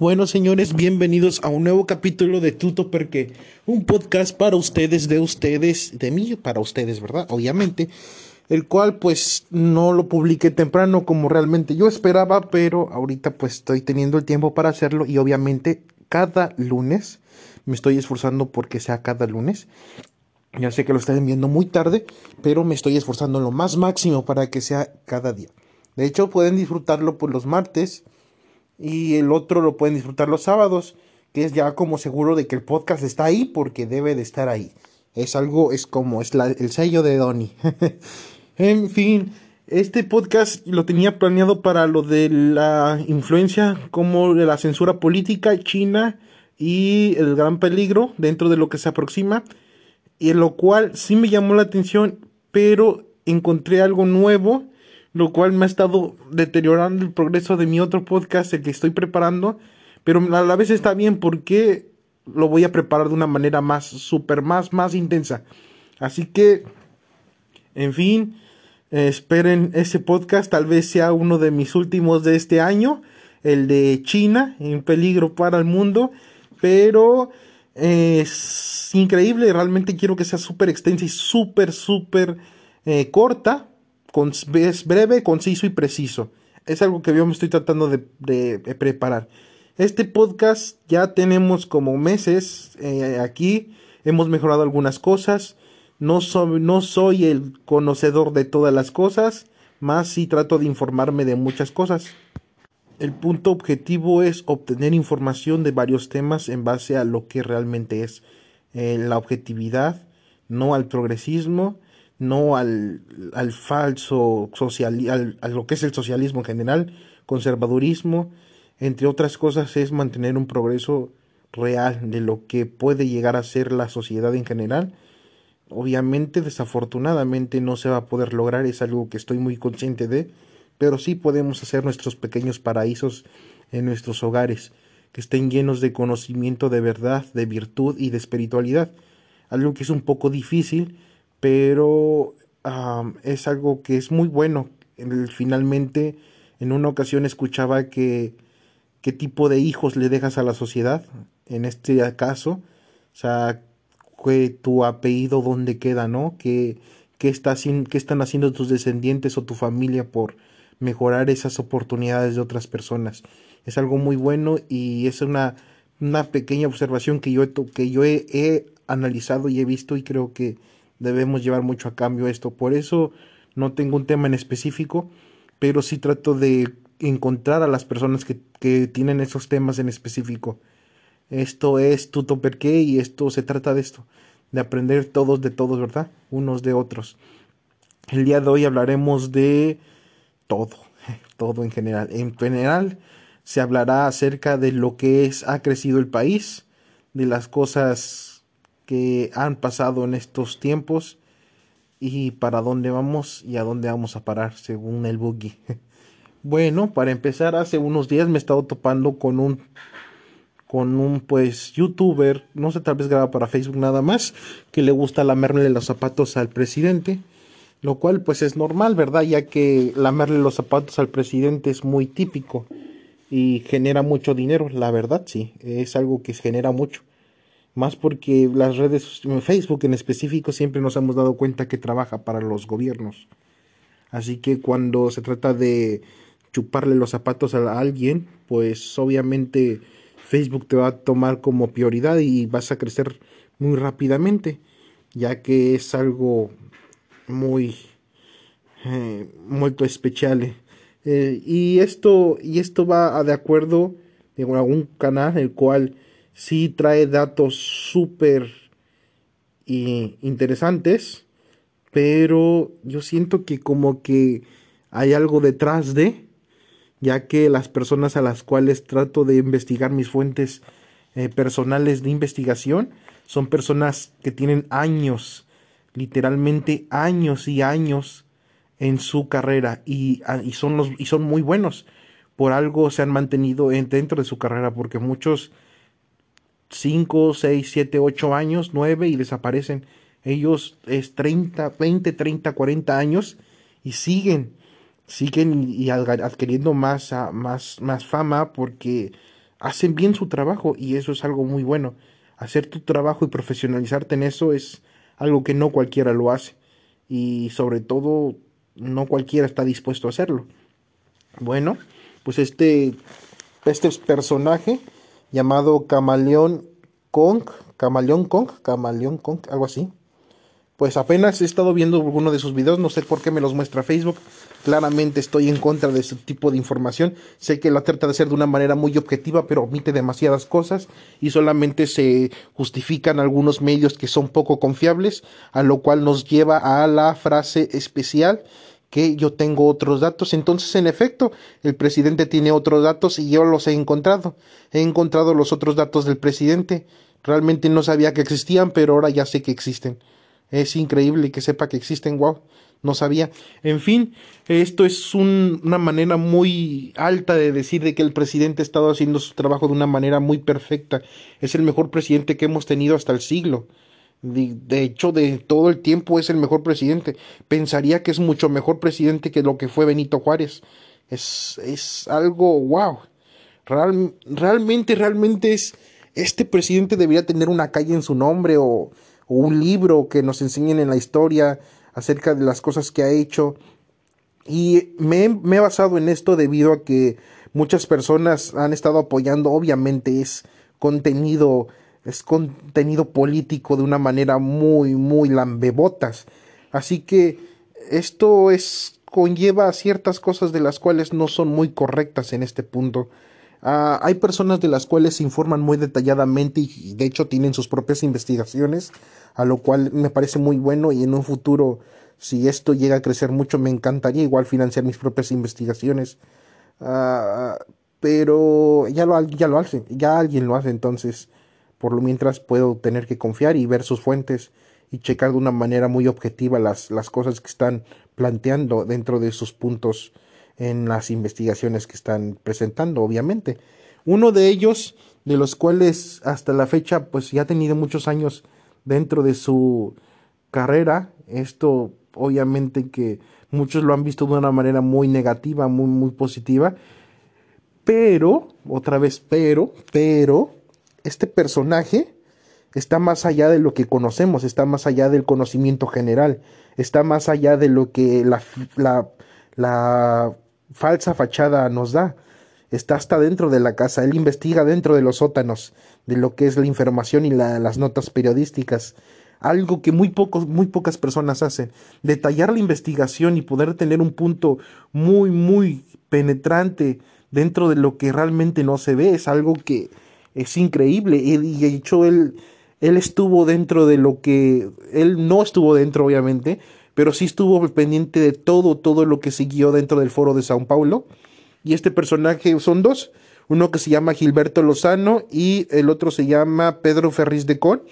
Bueno, señores, bienvenidos a un nuevo capítulo de Tuto Porque, un podcast para ustedes, de ustedes, de mí, para ustedes, ¿verdad? Obviamente, el cual pues no lo publiqué temprano como realmente yo esperaba, pero ahorita pues estoy teniendo el tiempo para hacerlo y obviamente cada lunes me estoy esforzando porque sea cada lunes. Ya sé que lo están viendo muy tarde, pero me estoy esforzando lo más máximo para que sea cada día. De hecho, pueden disfrutarlo por los martes y el otro lo pueden disfrutar los sábados, que es ya como seguro de que el podcast está ahí porque debe de estar ahí. Es algo, es como, es el sello de Donny. en fin, este podcast lo tenía planeado para lo de la influencia como la censura política china y el gran peligro dentro de lo que se aproxima, y en lo cual sí me llamó la atención, pero encontré algo nuevo lo cual me ha estado deteriorando el progreso de mi otro podcast, el que estoy preparando, pero a la vez está bien porque lo voy a preparar de una manera más, súper, más, más intensa. Así que, en fin, esperen ese podcast, tal vez sea uno de mis últimos de este año, el de China, en peligro para el mundo, pero es increíble, realmente quiero que sea súper extensa y súper, súper eh, corta es breve, conciso y preciso. Es algo que yo me estoy tratando de, preparar. Este podcast ya tenemos como meses eh, aquí. Hemos mejorado algunas cosas. No soy, el conocedor de todas las cosas, más si trato de informarme de muchas cosas. El punto objetivo es obtener información de varios temas en base a lo que realmente es eh, la objetividad, no al progresismo no al, al falso social, al, a lo que es el socialismo en general, conservadurismo, entre otras cosas, es mantener un progreso real de lo que puede llegar a ser la sociedad en general. Obviamente, desafortunadamente, no se va a poder lograr, es algo que estoy muy consciente de, pero sí podemos hacer nuestros pequeños paraísos en nuestros hogares, que estén llenos de conocimiento de verdad, de virtud y de espiritualidad, algo que es un poco difícil, pero es algo que es muy bueno. finalmente, en una ocasión escuchaba que qué tipo de hijos le dejas a la sociedad, en este caso, o sea, que tu apellido dónde queda, ¿no? ¿Qué, qué, está, qué están haciendo tus descendientes o tu familia por mejorar esas oportunidades de otras personas? Es algo muy bueno y es una, una pequeña observación que yo, que yo he analizado y he visto y creo que debemos llevar mucho a cambio esto. Por eso no tengo un tema en específico, pero sí trato de encontrar a las personas que, que tienen esos temas en específico. Esto es tuto per qué y esto se trata de esto, de aprender todos de todos, ¿verdad? Unos de otros. El día de hoy hablaremos de todo, todo en general. En general se hablará acerca de lo que es ha crecido el país, de las cosas que han pasado en estos tiempos y para dónde vamos y a dónde vamos a parar según el boogie. Bueno, para empezar, hace unos días me he estado topando con un con un pues youtuber, no sé, tal vez graba para Facebook nada más, que le gusta lamerle los zapatos al presidente, lo cual pues es normal, ¿verdad? Ya que lamerle los zapatos al presidente es muy típico y genera mucho dinero, la verdad sí, es algo que genera mucho más porque las redes, Facebook en específico, siempre nos hemos dado cuenta que trabaja para los gobiernos. Así que cuando se trata de chuparle los zapatos a alguien, pues obviamente Facebook te va a tomar como prioridad y vas a crecer muy rápidamente, ya que es algo muy, eh, muy especial. Eh, y esto, y esto va de acuerdo con algún canal el cual sí trae datos súper interesantes, pero yo siento que como que hay algo detrás de, ya que las personas a las cuales trato de investigar mis fuentes eh, personales de investigación son personas que tienen años, literalmente años y años en su carrera y, y son, los, y son muy buenos. Por algo se han mantenido dentro de su carrera, porque muchos 5, 6, 7, 8 años, 9 y desaparecen. Ellos es 30, 20, 30, 40 años y siguen, siguen y adquiriendo más, más, más fama porque hacen bien su trabajo y eso es algo muy bueno. Hacer tu trabajo y profesionalizarte en eso es algo que no cualquiera lo hace y sobre todo no cualquiera está dispuesto a hacerlo. Bueno, pues este, este personaje llamado Camaleón Kong, Camaleón Kong, Camaleón Kong, algo así. Pues apenas he estado viendo alguno de sus videos, no sé por qué me los muestra Facebook. Claramente estoy en contra de ese tipo de información. Sé que la trata de hacer de una manera muy objetiva, pero omite demasiadas cosas y solamente se justifican algunos medios que son poco confiables, a lo cual nos lleva a la frase especial que yo tengo otros datos. Entonces, en efecto, el presidente tiene otros datos y yo los he encontrado. He encontrado los otros datos del presidente. Realmente no sabía que existían, pero ahora ya sé que existen. Es increíble que sepa que existen, wow, no sabía. En fin, esto es una manera muy alta de decir de que el presidente ha estado haciendo su trabajo de una manera muy perfecta. Es el mejor presidente que hemos tenido hasta el siglo. De, hecho, de todo el tiempo es el mejor presidente. Pensaría que es mucho mejor presidente que lo que fue Benito Juárez. Es, es algo wow. realmente, realmente es. Este presidente debería tener una calle en su nombre o, o un libro que nos enseñen en la historia acerca de las cosas que ha hecho. Y me, me he basado en esto debido a que muchas personas han estado apoyando. Obviamente es contenido es contenido político de una manera muy, muy lambebotas. Así que esto es conlleva ciertas cosas de las cuales no son muy correctas en este punto. Ah, hay personas de las cuales se informan muy detalladamente y de hecho tienen sus propias investigaciones, a lo cual me parece muy bueno y en un futuro, si esto llega a crecer mucho, me encantaría igual financiar mis propias investigaciones. Ah, pero ya lo, ya lo hace, ya alguien lo hace, entonces por lo mientras puedo tener que confiar y ver sus fuentes y checar de una manera muy objetiva las, las cosas que están planteando dentro de sus puntos en las investigaciones que están presentando, obviamente. Uno de ellos, de los cuales hasta la fecha, pues ya ha tenido muchos años dentro de su carrera, esto obviamente que muchos lo han visto de una manera muy negativa, muy, muy positiva, pero, otra vez, pero, pero, este personaje está más allá de lo que conocemos, está más allá del conocimiento general, está más allá de lo que la, falsa fachada nos da. Está hasta dentro de la casa, él investiga dentro de los sótanos de lo que es la información y las notas periodísticas. Algo que muy, pocos, muy pocas personas hacen. Detallar la investigación y poder tener un punto muy, muy penetrante dentro de lo que realmente no se ve es algo que, es increíble. Y de hecho, él, él estuvo dentro de lo que. Él no estuvo dentro, obviamente, pero sí estuvo pendiente de todo, todo lo que siguió dentro del foro de Sao Paulo. Y este personaje son dos. Uno que se llama Gilberto Lozano y el otro se llama Pedro Ferriz de Con.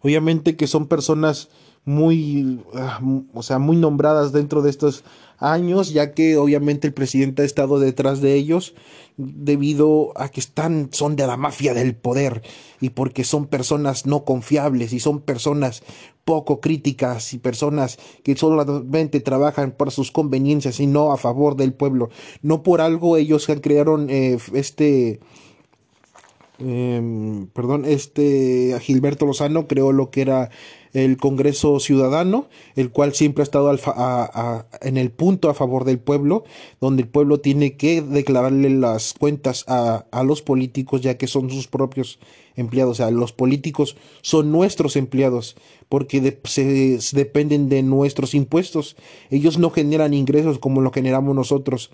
Obviamente que son personas muy, ah, o sea, muy nombradas dentro de estos años, ya que obviamente el presidente ha estado detrás de ellos debido a que están, son de la mafia del poder y porque son personas no confiables y son personas poco críticas y personas que solamente trabajan para sus conveniencias y no a favor del pueblo. No por algo ellos crearon eh, este, em, perdón, este Gilberto Lozano creó lo que era el Congreso Ciudadano, el cual siempre ha estado en el punto a favor del pueblo, donde el pueblo tiene que declararle las cuentas a, los políticos, ya que son sus propios empleados. O sea, los políticos son nuestros empleados, porque se, dependen de nuestros impuestos. Ellos no generan ingresos como lo generamos nosotros.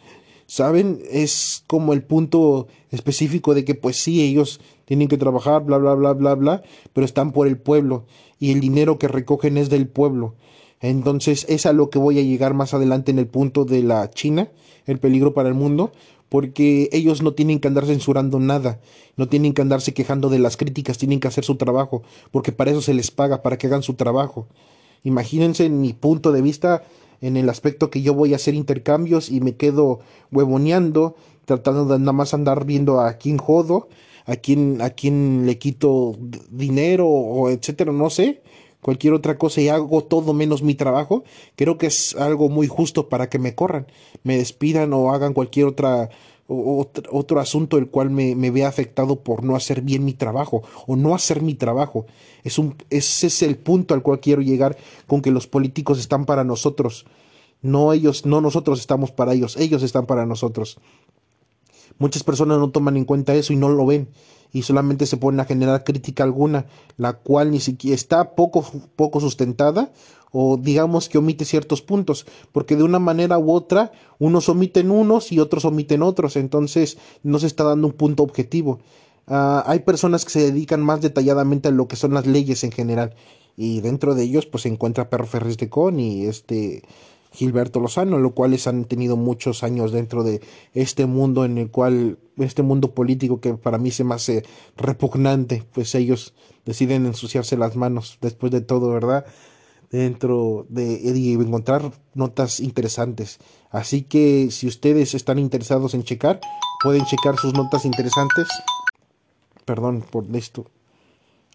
¿Saben? Es como el punto específico de que pues sí, ellos tienen que trabajar, bla, bla, bla, bla, bla, pero están por el pueblo y el dinero que recogen es del pueblo. Entonces es a lo que voy a llegar más adelante en el punto de la China, el peligro para el mundo, porque ellos no tienen que andar censurando nada, no tienen que andarse quejando de las críticas, tienen que hacer su trabajo, porque para eso se les paga, para que hagan su trabajo. Imagínense mi punto de vista en el aspecto que yo voy a hacer intercambios y me quedo huevoneando, tratando de nada más andar viendo a quién jodo, a quién, a quién le quito dinero o etcétera, no sé, cualquier otra cosa y hago todo menos mi trabajo, creo que es algo muy justo para que me corran, me despidan o hagan cualquier otra otro, asunto el cual me, me ve afectado por no hacer bien mi trabajo o no hacer mi trabajo. Es un, ese es el punto al cual quiero llegar con que los políticos están para nosotros. No ellos, no nosotros estamos para ellos, ellos están para nosotros. Muchas personas no toman en cuenta eso y no lo ven y solamente se ponen a generar crítica alguna, la cual ni siquiera está poco, poco sustentada o digamos que omite ciertos puntos, porque de una manera u otra unos omiten unos y otros omiten otros, entonces no se está dando un punto objetivo. Ah, hay personas que se dedican más detalladamente a lo que son las leyes en general y dentro de ellos pues se encuentra Perro Ferres de Con y este Gilberto Lozano, lo cuales han tenido muchos años dentro de este mundo en el cual, este mundo político que para mí se me hace repugnante, pues ellos deciden ensuciarse las manos después de todo, ¿verdad? dentro de y encontrar notas interesantes. Así que si ustedes están interesados en checar, pueden checar sus notas interesantes. Perdón por esto.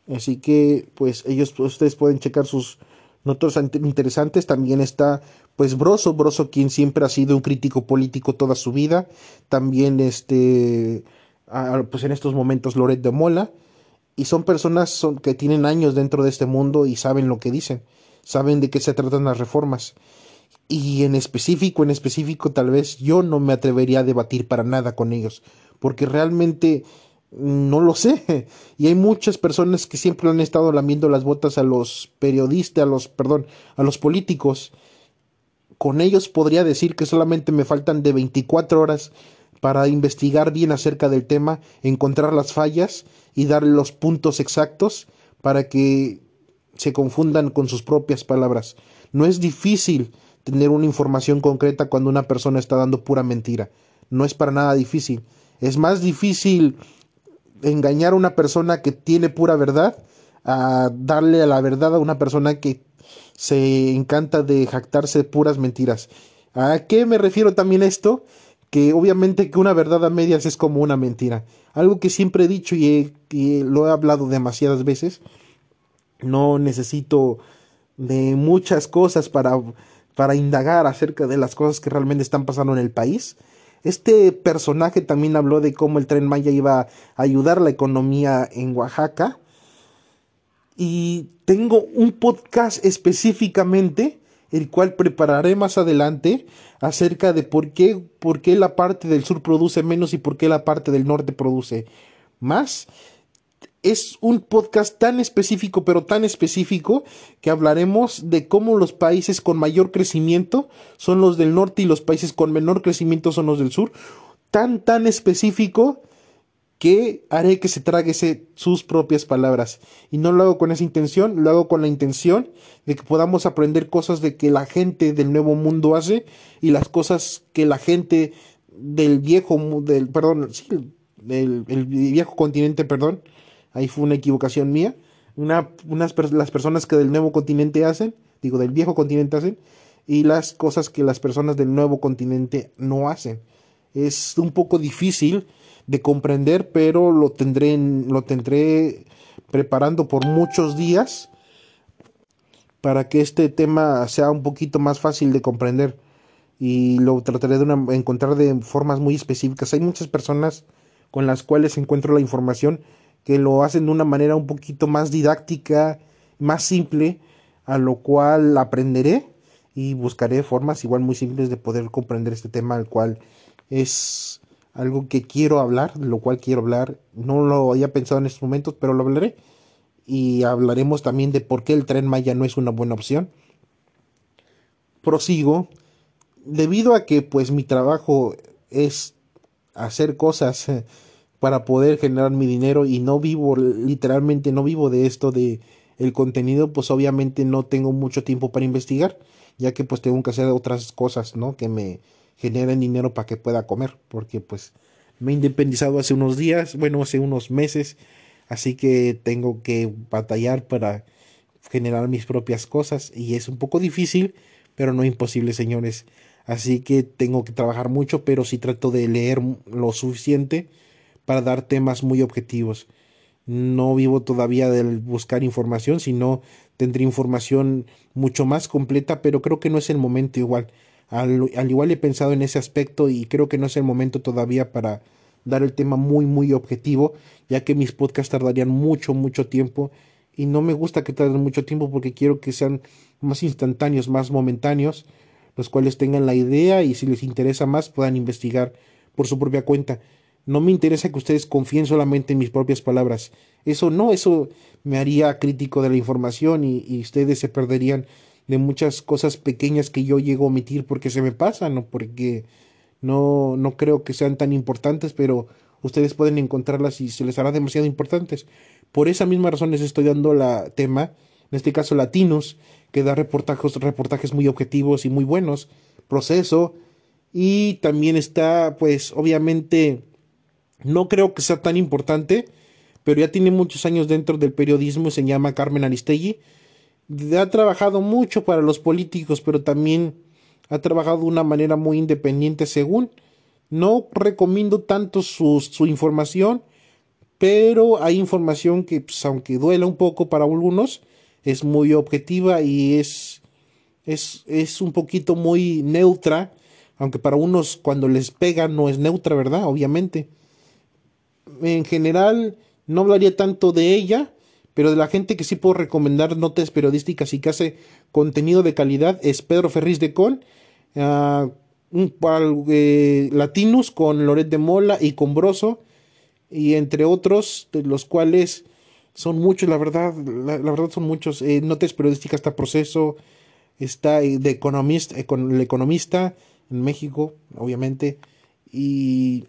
Así que pues ellos ustedes pueden checar sus notas interesantes. También está pues Broso, Broso quien siempre ha sido un crítico político toda su vida. También este pues en estos momentos Loret de Mola y son personas que tienen años dentro de este mundo y saben lo que dicen saben de qué se tratan las reformas. Y en específico, en específico, tal vez yo no me atrevería a debatir para nada con ellos, porque realmente no lo sé. Y hay muchas personas que siempre han estado lamiendo las botas a los periodistas, a los, perdón, a los políticos. Con ellos podría decir que solamente me faltan de 24 horas para investigar bien acerca del tema, encontrar las fallas y dar los puntos exactos para que se confundan con sus propias palabras. No es difícil tener una información concreta cuando una persona está dando pura mentira. No es para nada difícil. Es más difícil engañar a una persona que tiene pura verdad a darle a la verdad a una persona que se encanta de jactarse de puras mentiras. ¿A qué me refiero también esto? Que obviamente que una verdad a medias es como una mentira. Algo que siempre he dicho y, y lo he hablado demasiadas veces no necesito de muchas cosas para, para indagar acerca de las cosas que realmente están pasando en el país. Este personaje también habló de cómo el tren Maya iba a ayudar la economía en Oaxaca. Y tengo un podcast específicamente, el cual prepararé más adelante, acerca de por qué, por qué la parte del sur produce menos y por qué la parte del norte produce más es un podcast tan específico, pero tan específico, que hablaremos de cómo los países con mayor crecimiento son los del norte y los países con menor crecimiento son los del sur. Tan, tan específico que haré que se trague sus propias palabras. Y no lo hago con esa intención, lo hago con la intención de que podamos aprender cosas de que la gente del nuevo mundo hace y las cosas que la gente del viejo, del, perdón, sí, del el viejo continente, perdón, ahí fue una equivocación mía, una, unas las personas que del nuevo continente hacen, digo, del viejo continente hacen, y las cosas que las personas del nuevo continente no hacen. Es un poco difícil de comprender, pero lo tendré, lo tendré preparando por muchos días para que este tema sea un poquito más fácil de comprender y lo trataré de encontrar de formas muy específicas. Hay muchas personas con las cuales encuentro la información que lo hacen de una manera un poquito más didáctica, más simple, a lo cual aprenderé y buscaré formas igual muy simples de poder comprender este tema, al cual es algo que quiero hablar, de lo cual quiero hablar. No lo había pensado en estos momentos, pero lo hablaré. Y hablaremos también de por qué el tren Maya no es una buena opción. Prosigo. Debido a que pues mi trabajo es hacer cosas para poder generar mi dinero y no vivo literalmente no vivo de esto de el contenido pues obviamente no tengo mucho tiempo para investigar ya que pues tengo que hacer otras cosas no que me generen dinero para que pueda comer porque pues me he independizado hace unos días bueno hace unos meses así que tengo que batallar para generar mis propias cosas y es un poco difícil pero no imposible señores. Así que tengo que trabajar mucho pero sí trato de leer lo suficiente para dar temas muy objetivos. No vivo todavía del buscar información, sino tendré información mucho más completa, pero creo que no es el momento igual. Al, al, igual he pensado en ese aspecto y creo que no es el momento todavía para dar el tema muy, muy objetivo, ya que mis podcasts tardarían mucho, mucho tiempo y no me gusta que tarden mucho tiempo porque quiero que sean más instantáneos, más momentáneos, los cuales tengan la idea y si les interesa más puedan investigar por su propia cuenta. No me interesa que ustedes confíen solamente en mis propias palabras. Eso no, eso me haría crítico de la información y, ustedes se perderían de muchas cosas pequeñas que yo llego a omitir porque se me pasan o porque no, no creo que sean tan importantes, pero ustedes pueden encontrarlas y se les hará demasiado importantes. Por esa misma razón les estoy dando la tema, en este caso Latinos, que da reportajes, reportajes muy objetivos y muy buenos, proceso, y también está, pues, obviamente, no creo que sea tan importante, pero ya tiene muchos años dentro del periodismo, se llama Carmen Aristegui, ha trabajado mucho para los políticos, pero también ha trabajado de una manera muy independiente según. No recomiendo tanto su, información, pero hay información que, pues, aunque duela un poco para algunos, es muy objetiva y es, es, es un poquito muy neutra, aunque para unos cuando les pega no es neutra, ¿verdad? Obviamente. En general, no hablaría tanto de ella, pero de la gente que sí puedo recomendar notas periodísticas y que hace contenido de calidad es Pedro Ferriz de Con, uh, un, eh, Latinos con Loret de Mola y con Broso, y entre otros, de los cuales son muchos, la verdad, la, verdad son muchos. Eh, notas periodísticas está Proceso, está eh, de Economist, el Economista en México, obviamente, y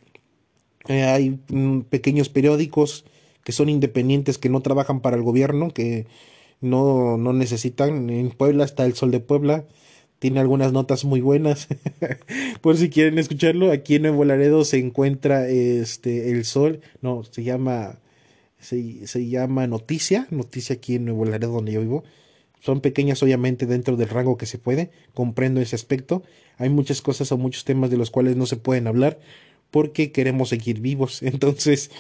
hay mm, pequeños periódicos que son independientes, que no trabajan para el gobierno, que no, no necesitan. En Puebla está el Sol de Puebla, tiene algunas notas muy buenas. Por si quieren escucharlo, aquí en Nuevo Laredo se encuentra este El Sol, no, se llama se, se llama Noticia, Noticia aquí en Nuevo Laredo donde yo vivo. Son pequeñas obviamente dentro del rango que se puede, comprendo ese aspecto. Hay muchas cosas o muchos temas de los cuales no se pueden hablar porque queremos seguir vivos. Entonces,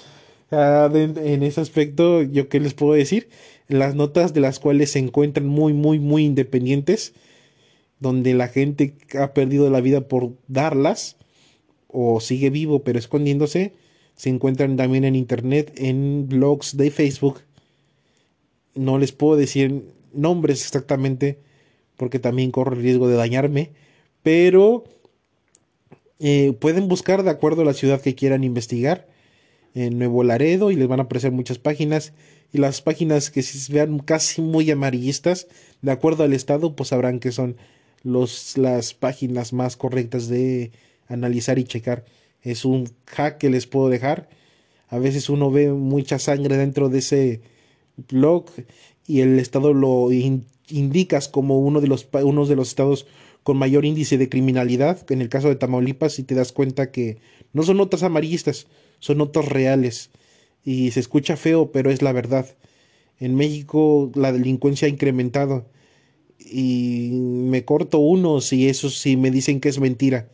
Ah, en ese aspecto, yo qué les puedo decir, las notas de las cuales se encuentran muy, muy, muy independientes, donde la gente ha perdido la vida por darlas, o sigue vivo pero escondiéndose, se encuentran también en internet, en blogs de Facebook. No les puedo decir nombres exactamente, porque también corro el riesgo de dañarme, pero eh, pueden buscar de acuerdo a la ciudad que quieran investigar en Nuevo Laredo y les van a aparecer muchas páginas. Y las páginas que se vean casi muy amarillistas de acuerdo al estado pues sabrán que son los, las páginas más correctas de analizar y checar. Es un hack que les puedo dejar. A veces uno ve mucha sangre dentro de ese blog y el estado lo indicas como uno de los uno de los estados con mayor índice de criminalidad en el caso de Tamaulipas y te das cuenta que no son notas amarillistas son notas reales y se escucha feo, pero es la verdad. En México la delincuencia ha incrementado y me corto uno si eso si me dicen que es mentira.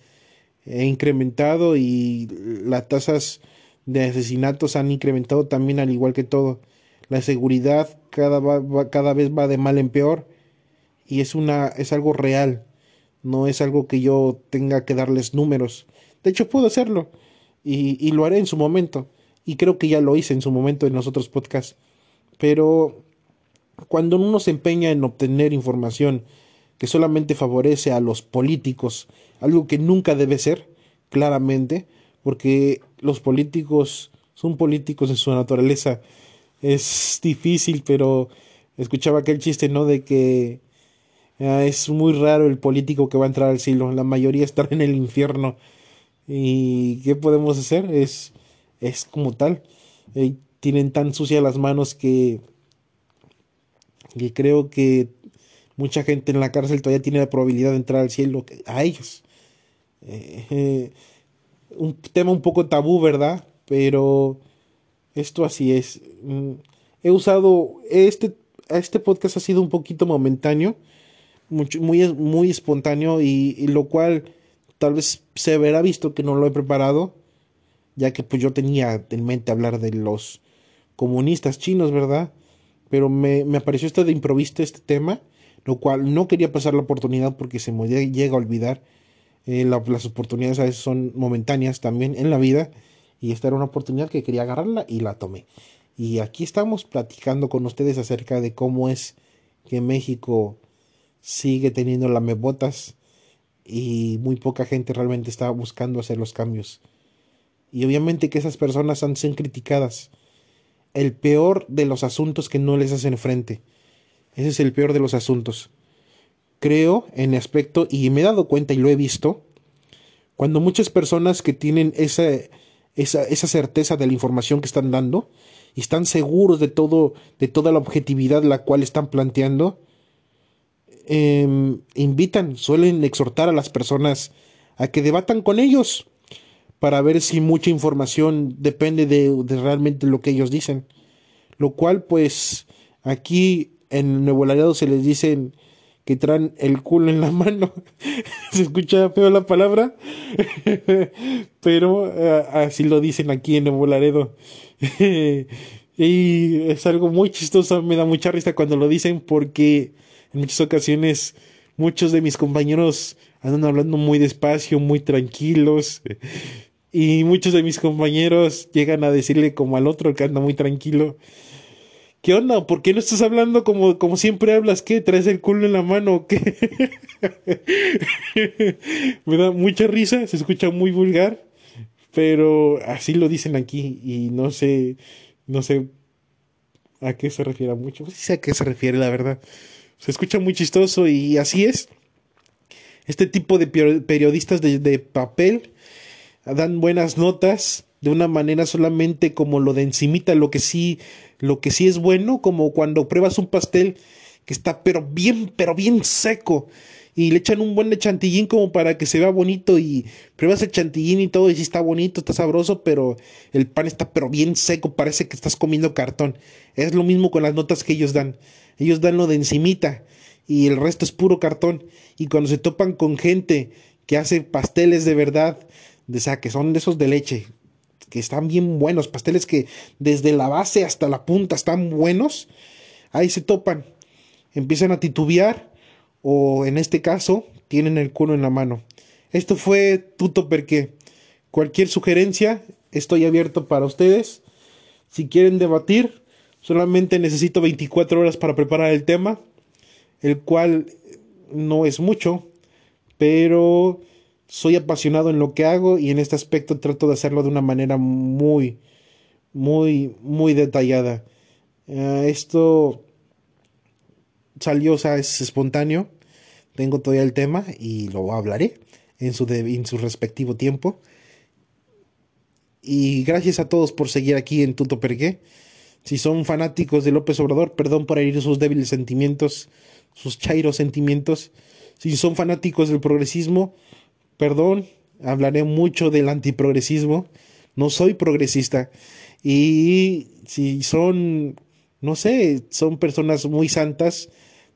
He incrementado y las tasas de asesinatos han incrementado también al igual que todo. La seguridad cada, cada vez va de mal en peor y es una es algo real. No es algo que yo tenga que darles números. De hecho puedo hacerlo y, lo haré en su momento. Y creo que ya lo hice en su momento en los otros podcasts. Pero cuando uno se empeña en obtener información que solamente favorece a los políticos, algo que nunca debe ser, claramente, porque los políticos son políticos en su naturaleza. Es difícil, pero escuchaba aquel chiste, ¿no? De que es muy raro el político que va a entrar al cielo, la mayoría estará en el infierno. ¿Y qué podemos hacer? Es, es como tal. Eh, tienen tan sucias las manos que, que creo que mucha gente en la cárcel todavía tiene la probabilidad de entrar al cielo a ellos. Eh, un tema un poco tabú, ¿verdad? Pero esto así es. Mm, he usado este, este podcast ha sido un poquito momentáneo, muy, muy, muy espontáneo y lo cual tal vez se verá visto que no lo he preparado, ya que pues yo tenía en mente hablar de los comunistas chinos, ¿verdad? Pero me, me apareció este de improviso este tema, lo cual no quería pasar la oportunidad porque se me llega a olvidar. Eh, las oportunidades a veces son momentáneas también en la vida y esta era una oportunidad que quería agarrarla y la tomé. Y aquí estamos platicando con ustedes acerca de cómo es que México sigue teniendo lamebotas y muy poca gente realmente está buscando hacer los cambios. Y obviamente que esas personas han sido criticadas. El peor de los asuntos que no les hacen frente. Ese es el peor de los asuntos. Creo en aspecto, y me he dado cuenta y lo he visto, cuando muchas personas que tienen esa, esa, esa certeza de la información que están dando, y están seguros de todo, de toda la objetividad la cual están planteando, em, invitan, suelen exhortar a las personas a que debatan con ellos para ver si mucha información depende de, de realmente lo que ellos dicen. Lo cual, pues, aquí en Nuevo Laredo se les dicen que traen el culo en la mano. se escucha feo la palabra, pero eh, así lo dicen aquí en Nuevo Laredo. y es algo muy chistoso, me da mucha risa cuando lo dicen porque en muchas ocasiones muchos de mis compañeros andan hablando muy despacio, muy tranquilos. Y muchos de mis compañeros llegan a decirle como al otro que anda muy tranquilo, ¿Qué onda? ¿Por qué no estás hablando como, como siempre hablas? ¿Qué? ¿Traes el culo en la mano qué? Me da mucha risa, se escucha muy vulgar, pero así lo dicen aquí y no sé, no sé a qué se refiere mucho. Sí sé a qué se refiere, la verdad. Se escucha muy chistoso y así es. Este tipo de periodistas de, papel dan buenas notas de una manera solamente como lo de encimita, lo que sí lo que sí es bueno, como cuando pruebas un pastel que está pero bien, pero bien seco y le echan un buen de chantillín como para que se vea bonito y pruebas el chantillín y todo y sí está bonito, está sabroso, pero el pan está pero bien seco, parece que estás comiendo cartón. Es lo mismo con las notas que ellos dan. Ellos dan lo de encimita y el resto es puro cartón. Y cuando se topan con gente que hace pasteles de verdad, de, o sea, que son de esos de leche, que están bien buenos, pasteles que desde la base hasta la punta están buenos, ahí se topan, empiezan a titubear o en este caso tienen el culo en la mano. Esto fue Tuto porque cualquier sugerencia estoy abierto para ustedes. Si quieren debatir, solamente necesito 24 horas para preparar el tema, el cual no es mucho, pero soy apasionado en lo que hago y en este aspecto trato de hacerlo de una manera muy, muy, muy detallada. Eh, esto salió, o sea, es espontáneo. Tengo todavía el tema y lo hablaré en su, en su respectivo tiempo. Y gracias a todos por seguir aquí en Tuto Pergué. Si son fanáticos de López Obrador, perdón por herir sus débiles sentimientos, sus chairos sentimientos. Si son fanáticos del progresismo, perdón, hablaré mucho del antiprogresismo. No soy progresista. Y si son, no sé, son personas muy santas,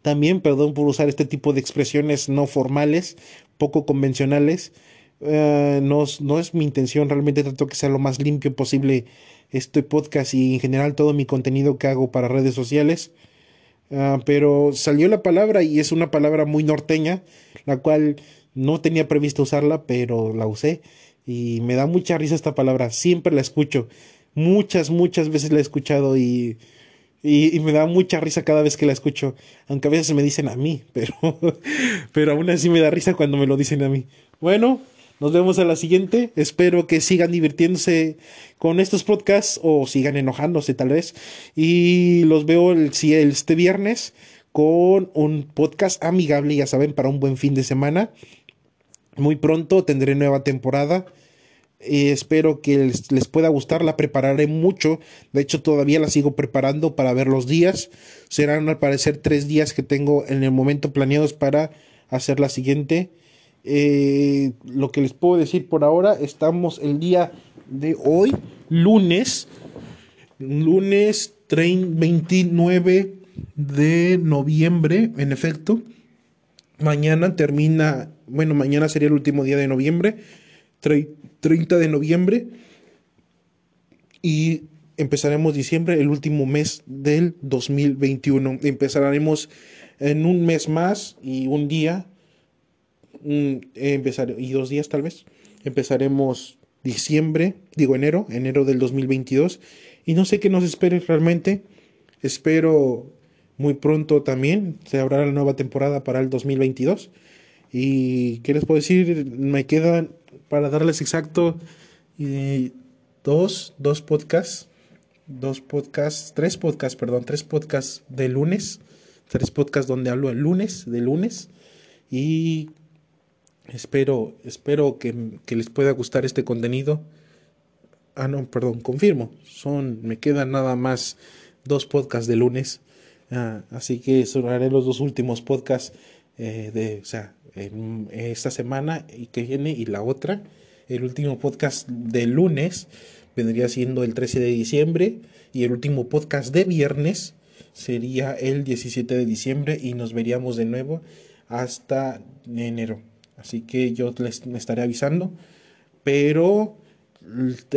también, perdón por usar este tipo de expresiones no formales, poco convencionales. Eh, no, no, es mi intención, realmente trato que sea lo más limpio posible este podcast y en general todo mi contenido que hago para redes sociales. Ah, pero salió la palabra y es una palabra muy norteña, la cual no tenía previsto usarla, pero la usé y me da mucha risa esta palabra. Siempre la escucho. Muchas, muchas veces la he escuchado y, y, me da mucha risa cada vez que la escucho. Aunque a veces me dicen a mí, pero, pero aún así me da risa cuando me lo dicen a mí. Bueno, nos vemos a la siguiente. Espero que sigan divirtiéndose con estos podcasts o sigan enojándose tal vez. Y los veo el, este viernes con un podcast amigable, ya saben, para un buen fin de semana. Muy pronto tendré nueva temporada. Espero que les, pueda gustar. La prepararé mucho. De hecho, todavía la sigo preparando para ver los días. Serán al parecer tres días que tengo en el momento planeados para hacer la siguiente. Eh, lo que les puedo decir por ahora, estamos el día de hoy, lunes, lunes 29 de noviembre, en efecto. Mañana termina bueno, mañana sería el último día de noviembre, 30 de noviembre, y empezaremos diciembre, el último mes del 2021. Empezaremos en un mes más y un día empezar, y dos días tal vez, empezaremos diciembre, digo enero, enero del 2022, y no sé qué nos espere realmente. Espero muy pronto también se abrirá la nueva temporada para el 2022. Y qué les puedo decir, me quedan para darles exacto y dos, dos podcasts, dos podcasts, tres podcasts, perdón, tres podcasts de lunes, tres podcasts donde hablo el lunes, de lunes, y espero, espero que, les pueda gustar este contenido. Ah, no, perdón, confirmo, son, me quedan nada más dos podcasts de lunes, ah, así que haré los dos últimos podcasts eh, de, o sea, esta semana y que viene y la otra el último podcast de lunes vendría siendo el 13 de diciembre y el último podcast de viernes sería el 17 de diciembre y nos veríamos de nuevo hasta enero. Así que yo les estaré avisando, pero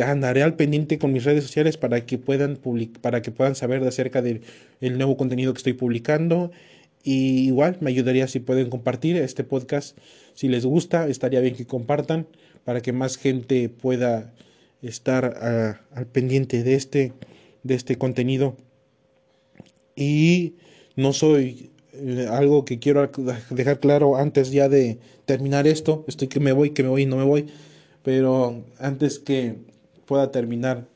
andaré al pendiente con mis redes sociales para que puedan para que puedan saber de acerca del nuevo contenido que estoy publicando y igual me ayudaría si pueden compartir este podcast si les gusta estaría bien que compartan para que más gente pueda estar ah, al pendiente de este, de este contenido. Y no soy eh, algo que quiero dejar claro antes ya de terminar esto. Estoy que me voy, que me voy no me voy. Pero antes que pueda terminar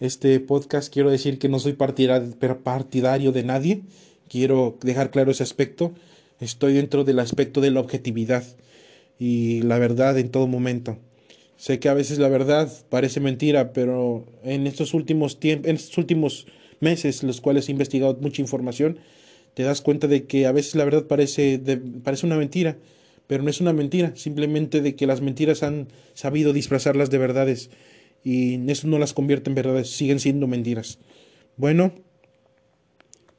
este podcast, quiero decir que no soy partidario de nadie. Quiero dejar claro ese aspecto. Estoy dentro del aspecto de la objetividad y la verdad en todo momento. Sé que a veces la verdad parece mentira, pero en estos últimos tiempos, en estos últimos meses, los cuales he investigado mucha información, te das cuenta de que a veces la verdad parece, parece una mentira, pero no es una mentira, simplemente de que las mentiras han sabido disfrazarlas de verdades y eso no las convierte en verdades, siguen siendo mentiras. Bueno,